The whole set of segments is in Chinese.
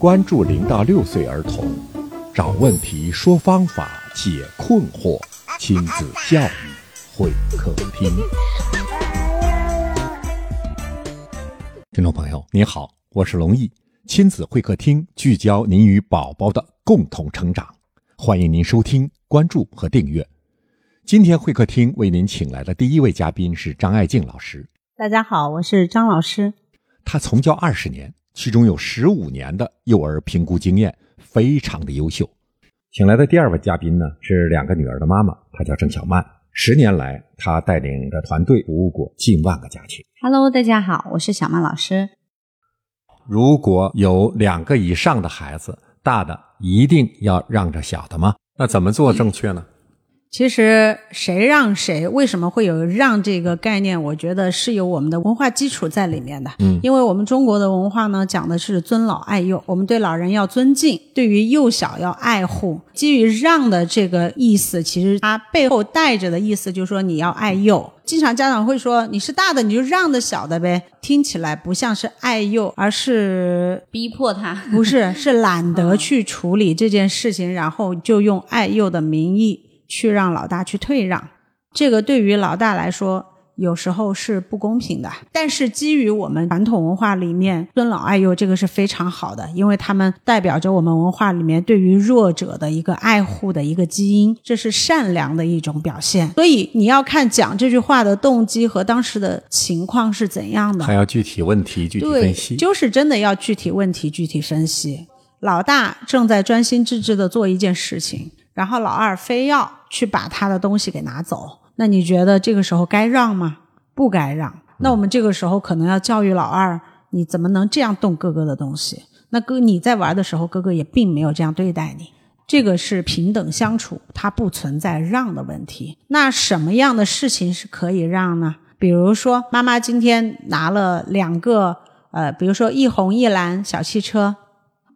关注零到六岁儿童，找问题，说方法，解困惑，亲子教育会客厅。听众朋友，您好，我是龙毅，亲子会客厅聚焦您与宝宝的共同成长，欢迎您收听、关注和订阅。今天会客厅为您请来的第一位嘉宾是张爱静老师。大家好，我是张老师。他从教二十年，其中有十五年的幼儿评估经验，非常的优秀。请来的第二位嘉宾呢是两个女儿的妈妈，她叫郑小曼。十年来，她带领着团队服务过近万个家庭。Hello，大家好，我是小曼老师。如果有两个以上的孩子，大的一定要让着小的吗？那怎么做正确呢？其实谁让谁，为什么会有让这个概念？我觉得是有我们的文化基础在里面的。嗯，因为我们中国的文化呢，讲的是尊老爱幼，我们对老人要尊敬，对于幼小要爱护。基于让的这个意思，其实它背后带着的意思就是说你要爱幼。经常家长会说你是大的你就让着小的呗，听起来不像是爱幼，而是逼迫他，不是 是懒得去处理这件事情，然后就用爱幼的名义。去让老大去退让，这个对于老大来说有时候是不公平的。但是基于我们传统文化里面尊老爱幼，这个是非常好的，因为他们代表着我们文化里面对于弱者的一个爱护的一个基因，这是善良的一种表现。所以你要看讲这句话的动机和当时的情况是怎样的，还要具体问题具体分析，就是真的要具体问题具体分析。老大正在专心致志的做一件事情。然后老二非要去把他的东西给拿走，那你觉得这个时候该让吗？不该让。那我们这个时候可能要教育老二，你怎么能这样动哥哥的东西？那哥你在玩的时候，哥哥也并没有这样对待你。这个是平等相处，它不存在让的问题。那什么样的事情是可以让呢？比如说，妈妈今天拿了两个，呃，比如说一红一蓝小汽车，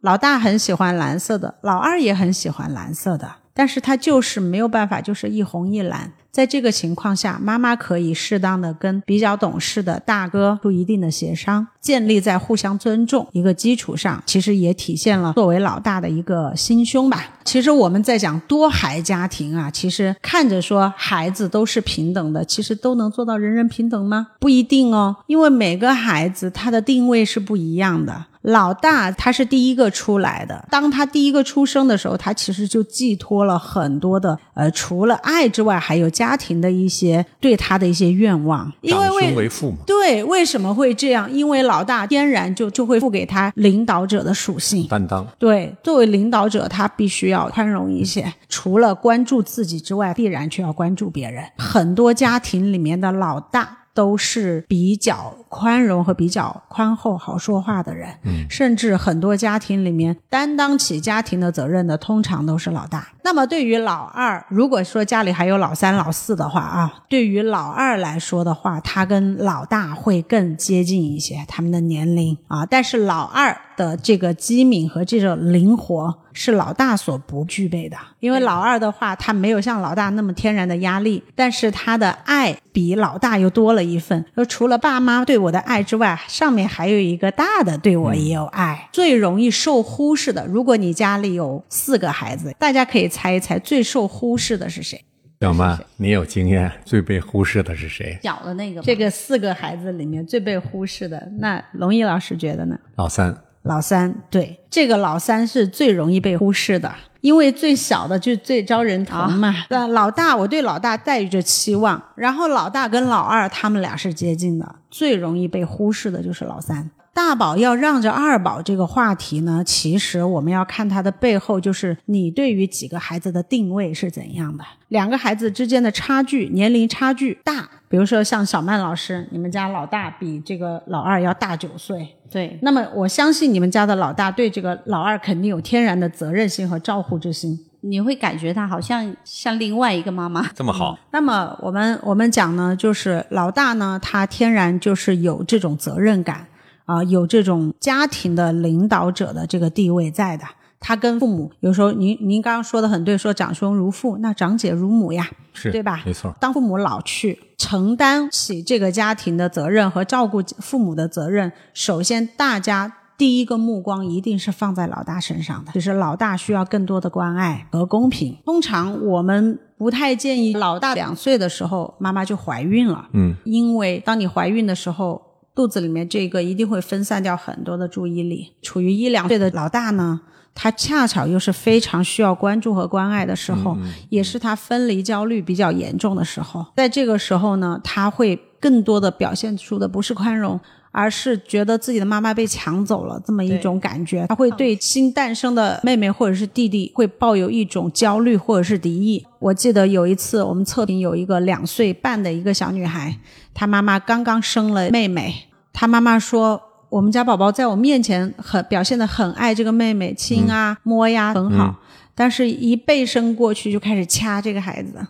老大很喜欢蓝色的，老二也很喜欢蓝色的。但是它就是没有办法，就是一红一蓝。在这个情况下，妈妈可以适当的跟比较懂事的大哥做一定的协商，建立在互相尊重一个基础上，其实也体现了作为老大的一个心胸吧。其实我们在讲多孩家庭啊，其实看着说孩子都是平等的，其实都能做到人人平等吗？不一定哦，因为每个孩子他的定位是不一样的。老大他是第一个出来的，当他第一个出生的时候，他其实就寄托了很多的呃，除了爱之外，还有家庭的一些对他的一些愿望。因为长兄为父嘛。对，为什么会这样？因为老大天然就就会赋给他领导者的属性，担当。对，作为领导者，他必须要宽容一些，除了关注自己之外，必然却要关注别人。很多家庭里面的老大。都是比较宽容和比较宽厚、好说话的人，嗯，甚至很多家庭里面担当起家庭的责任的，通常都是老大。那么对于老二，如果说家里还有老三、老四的话啊，对于老二来说的话，他跟老大会更接近一些，他们的年龄啊，但是老二的这个机敏和这种灵活是老大所不具备的，因为老二的话，他没有像老大那么天然的压力，但是他的爱比老大又多了一份。除了爸妈对我的爱之外，上面还有一个大的对我也有爱。最容易受忽视的，如果你家里有四个孩子，大家可以猜一猜，最受忽视的是谁？小曼，你有经验，最被忽视的是谁？小的那个，这个四个孩子里面最被忽视的，那龙毅老师觉得呢？老三。老三对这个老三是最容易被忽视的，因为最小的就最招人疼嘛。那、老大，我对老大带着期望，然后老大跟老二他们俩是接近的，最容易被忽视的就是老三。大宝要让着二宝这个话题呢，其实我们要看它的背后，就是你对于几个孩子的定位是怎样的，两个孩子之间的差距，年龄差距大。比如说像小曼老师，你们家老大比这个老二要大九岁，对，那么我相信你们家的老大对这个老二肯定有天然的责任心和照顾之心。你会感觉他好像像另外一个妈妈。这么好。那么我们我们讲呢，就是老大呢，他天然就是有这种责任感啊、有这种家庭的领导者的这个地位在的。他跟父母有时候，您您刚刚说的很对，说长兄如父，那长姐如母呀，是对吧？没错。当父母老去，承担起这个家庭的责任和照顾父母的责任，首先大家第一个目光一定是放在老大身上的，就是老大需要更多的关爱和公平。通常我们不太建议老大两岁的时候妈妈就怀孕了，嗯，因为当你怀孕的时候，肚子里面这个一定会分散掉很多的注意力。处于一两岁的老大呢，他恰巧又是非常需要关注和关爱的时候，也是他分离焦虑比较严重的时候。在这个时候呢，他会更多的表现出的不是宽容。而是觉得自己的妈妈被抢走了这么一种感觉，他会对新诞生的妹妹或者是弟弟会抱有一种焦虑或者是敌意。我记得有一次我们测评有一个两岁半的一个小女孩，她妈妈刚刚生了妹妹，她妈妈说我们家宝宝在我面前很表现的很爱这个妹妹，亲啊摸呀很好，但是一背身过去就开始掐这个孩子。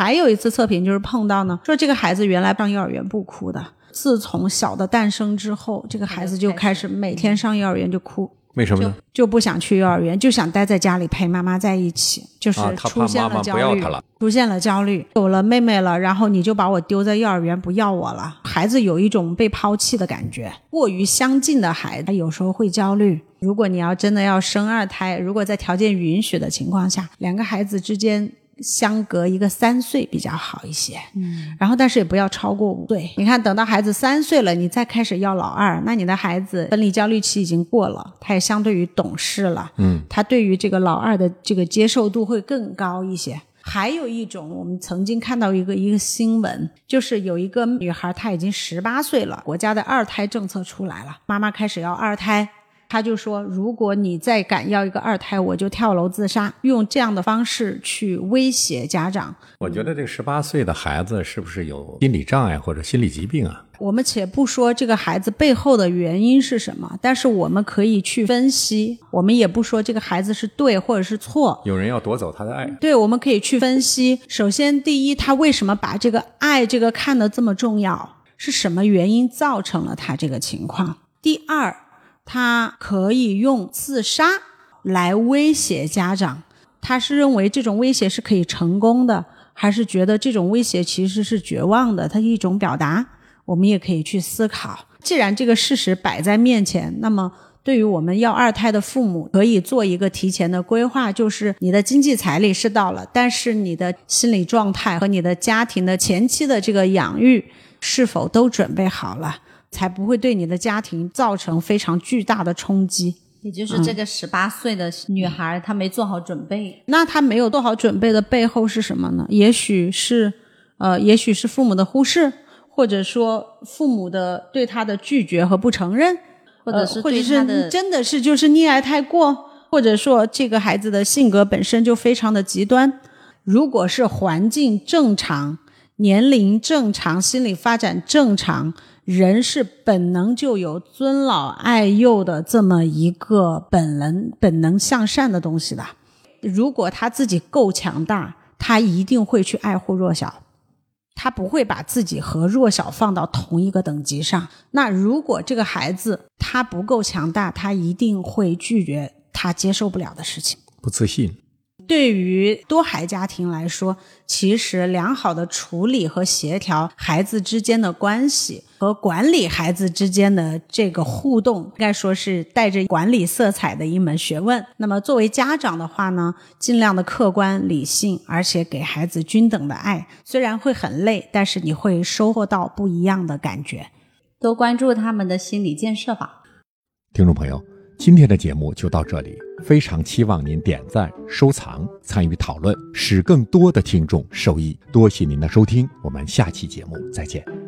还有一次测评就是碰到呢，说这个孩子原来上幼儿园不哭的。自从小的诞生之后，这个孩子就开始每天上幼儿园就哭，为什么呢？就不想去幼儿园，就想待在家里陪妈妈在一起，就是出现了焦虑，出现了焦虑。有了妹妹了，然后你就把我丢在幼儿园不要我了，孩子有一种被抛弃的感觉。过于相近的孩子他有时候会焦虑。如果你要真的要生二胎，如果在条件允许的情况下，两个孩子之间。相隔一个三岁比较好一些，嗯，然后但是也不要超过五岁。你看，等到孩子三岁了，你再开始要老二，那你的孩子分离焦虑期已经过了，他也相对于懂事了，嗯，他对于这个老二的这个接受度会更高一些。还有一种，我们曾经看到一个一个新闻，就是有一个女孩，她已经十八岁了，国家的二胎政策出来了，妈妈开始要二胎。他就说：“如果你再敢要一个二胎，我就跳楼自杀。”用这样的方式去威胁家长。我觉得这个十八岁的孩子是不是有心理障碍或者心理疾病啊？我们且不说这个孩子背后的原因是什么，但是我们可以去分析。我们也不说这个孩子是对或者是错。有人要夺走他的爱。对，我们可以去分析。首先，第一，他为什么把这个爱这个看得这么重要？是什么原因造成了他这个情况？第二。可以用自杀来威胁家长，他是认为这种威胁是可以成功的，还是觉得这种威胁其实是绝望的？他一种表达，我们也可以去思考。既然这个事实摆在面前，那么对于我们要二胎的父母，可以做一个提前的规划，就是你的经济财力是到了，但是你的心理状态和你的家庭的前期的这个养育是否都准备好了？才不会对你的家庭造成非常巨大的冲击。也就是这个十八岁的女孩，她没做好准备。那她没有做好准备的背后是什么呢？也许是，呃，也许是父母的忽视，或者说父母的对她的拒绝和不承认，或者是或者是真的是就是溺爱太过，或者说这个孩子的性格本身就非常的极端。如果是环境正常、年龄正常、心理发展正常。人是本能就有尊老爱幼的这么一个本能，本能向善的东西的。如果他自己够强大，他一定会去爱护弱小，他不会把自己和弱小放到同一个等级上。那如果这个孩子他不够强大，他一定会拒绝他接受不了的事情，不自信。对于多孩家庭来说，其实良好的处理和协调孩子之间的关系和管理孩子之间的这个互动，应该说是带着管理色彩的一门学问。那么作为家长的话呢，尽量的客观理性，而且给孩子均等的爱，虽然会很累，但是你会收获到不一样的感觉。多关注他们的心理建设吧，听众朋友。今天的节目就到这里，非常期望您点赞、收藏、参与讨论，使更多的听众受益。多谢您的收听，我们下期节目再见。